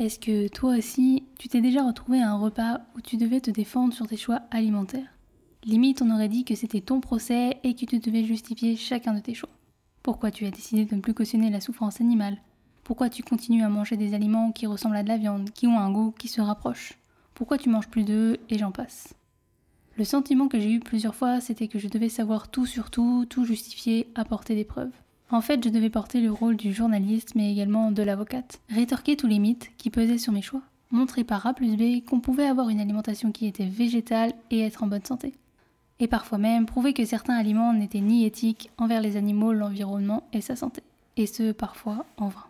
Est-ce que toi aussi, tu t'es déjà retrouvé à un repas où tu devais te défendre sur tes choix alimentaires? Limite, on aurait dit que c'était ton procès et que tu devais justifier chacun de tes choix. Pourquoi tu as décidé de ne plus cautionner la souffrance animale? Pourquoi tu continues à manger des aliments qui ressemblent à de la viande, qui ont un goût qui se rapproche Pourquoi tu manges plus d'eux Et j'en passe? Le sentiment que j'ai eu plusieurs fois, c'était que je devais savoir tout sur tout, tout justifier, apporter des preuves. En fait, je devais porter le rôle du journaliste, mais également de l'avocate. Rétorquer tous les mythes qui pesaient sur mes choix. Montrer par A plus B qu'on pouvait avoir une alimentation qui était végétale et être en bonne santé. Et parfois même prouver que certains aliments n'étaient ni éthiques envers les animaux, l'environnement et sa santé. Et ce, parfois, en vain.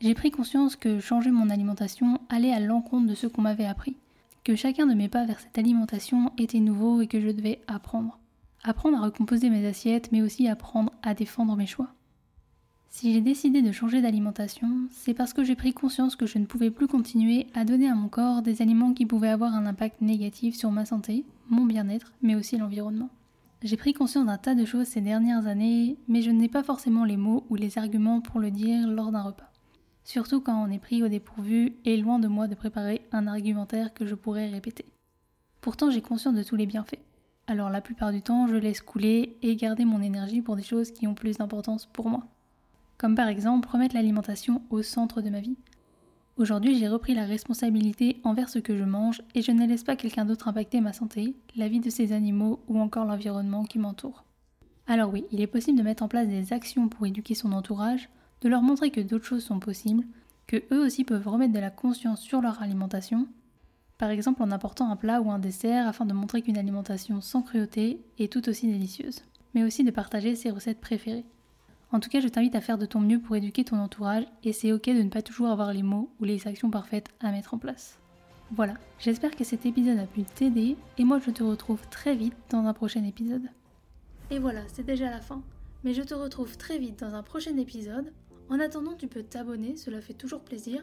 J'ai pris conscience que changer mon alimentation allait à l'encontre de ce qu'on m'avait appris. Que chacun de mes pas vers cette alimentation était nouveau et que je devais apprendre apprendre à recomposer mes assiettes, mais aussi apprendre à défendre mes choix. Si j'ai décidé de changer d'alimentation, c'est parce que j'ai pris conscience que je ne pouvais plus continuer à donner à mon corps des aliments qui pouvaient avoir un impact négatif sur ma santé, mon bien-être, mais aussi l'environnement. J'ai pris conscience d'un tas de choses ces dernières années, mais je n'ai pas forcément les mots ou les arguments pour le dire lors d'un repas. Surtout quand on est pris au dépourvu et loin de moi de préparer un argumentaire que je pourrais répéter. Pourtant j'ai conscience de tous les bienfaits. Alors la plupart du temps, je laisse couler et garder mon énergie pour des choses qui ont plus d'importance pour moi. Comme par exemple remettre l'alimentation au centre de ma vie. Aujourd'hui, j'ai repris la responsabilité envers ce que je mange et je ne laisse pas quelqu'un d'autre impacter ma santé, la vie de ces animaux ou encore l'environnement qui m'entoure. Alors oui, il est possible de mettre en place des actions pour éduquer son entourage, de leur montrer que d'autres choses sont possibles, que eux aussi peuvent remettre de la conscience sur leur alimentation par exemple en apportant un plat ou un dessert afin de montrer qu'une alimentation sans cruauté est tout aussi délicieuse, mais aussi de partager ses recettes préférées. En tout cas, je t'invite à faire de ton mieux pour éduquer ton entourage et c'est ok de ne pas toujours avoir les mots ou les actions parfaites à mettre en place. Voilà, j'espère que cet épisode a pu t'aider et moi je te retrouve très vite dans un prochain épisode. Et voilà, c'est déjà la fin. Mais je te retrouve très vite dans un prochain épisode. En attendant, tu peux t'abonner, cela fait toujours plaisir